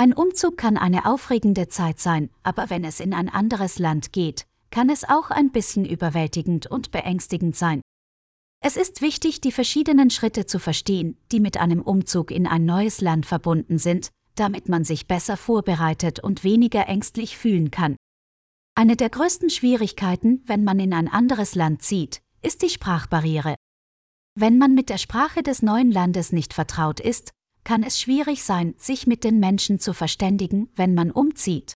Ein Umzug kann eine aufregende Zeit sein, aber wenn es in ein anderes Land geht, kann es auch ein bisschen überwältigend und beängstigend sein. Es ist wichtig, die verschiedenen Schritte zu verstehen, die mit einem Umzug in ein neues Land verbunden sind, damit man sich besser vorbereitet und weniger ängstlich fühlen kann. Eine der größten Schwierigkeiten, wenn man in ein anderes Land zieht, ist die Sprachbarriere. Wenn man mit der Sprache des neuen Landes nicht vertraut ist, kann es schwierig sein, sich mit den Menschen zu verständigen, wenn man umzieht.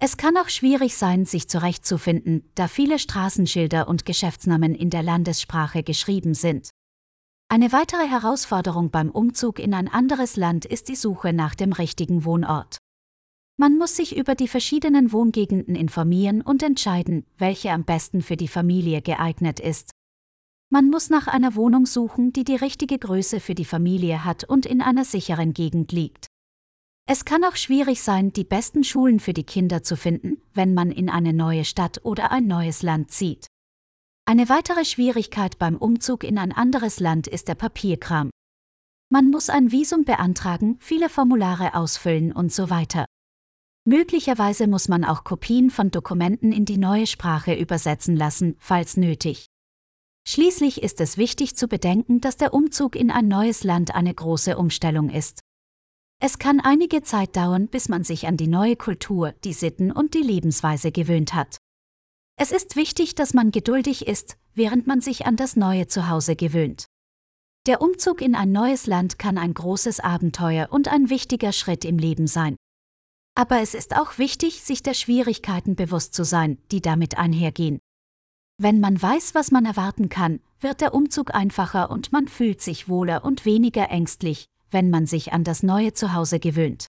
Es kann auch schwierig sein, sich zurechtzufinden, da viele Straßenschilder und Geschäftsnamen in der Landessprache geschrieben sind. Eine weitere Herausforderung beim Umzug in ein anderes Land ist die Suche nach dem richtigen Wohnort. Man muss sich über die verschiedenen Wohngegenden informieren und entscheiden, welche am besten für die Familie geeignet ist. Man muss nach einer Wohnung suchen, die die richtige Größe für die Familie hat und in einer sicheren Gegend liegt. Es kann auch schwierig sein, die besten Schulen für die Kinder zu finden, wenn man in eine neue Stadt oder ein neues Land zieht. Eine weitere Schwierigkeit beim Umzug in ein anderes Land ist der Papierkram. Man muss ein Visum beantragen, viele Formulare ausfüllen und so weiter. Möglicherweise muss man auch Kopien von Dokumenten in die neue Sprache übersetzen lassen, falls nötig. Schließlich ist es wichtig zu bedenken, dass der Umzug in ein neues Land eine große Umstellung ist. Es kann einige Zeit dauern, bis man sich an die neue Kultur, die Sitten und die Lebensweise gewöhnt hat. Es ist wichtig, dass man geduldig ist, während man sich an das neue Zuhause gewöhnt. Der Umzug in ein neues Land kann ein großes Abenteuer und ein wichtiger Schritt im Leben sein. Aber es ist auch wichtig, sich der Schwierigkeiten bewusst zu sein, die damit einhergehen. Wenn man weiß, was man erwarten kann, wird der Umzug einfacher und man fühlt sich wohler und weniger ängstlich, wenn man sich an das neue Zuhause gewöhnt.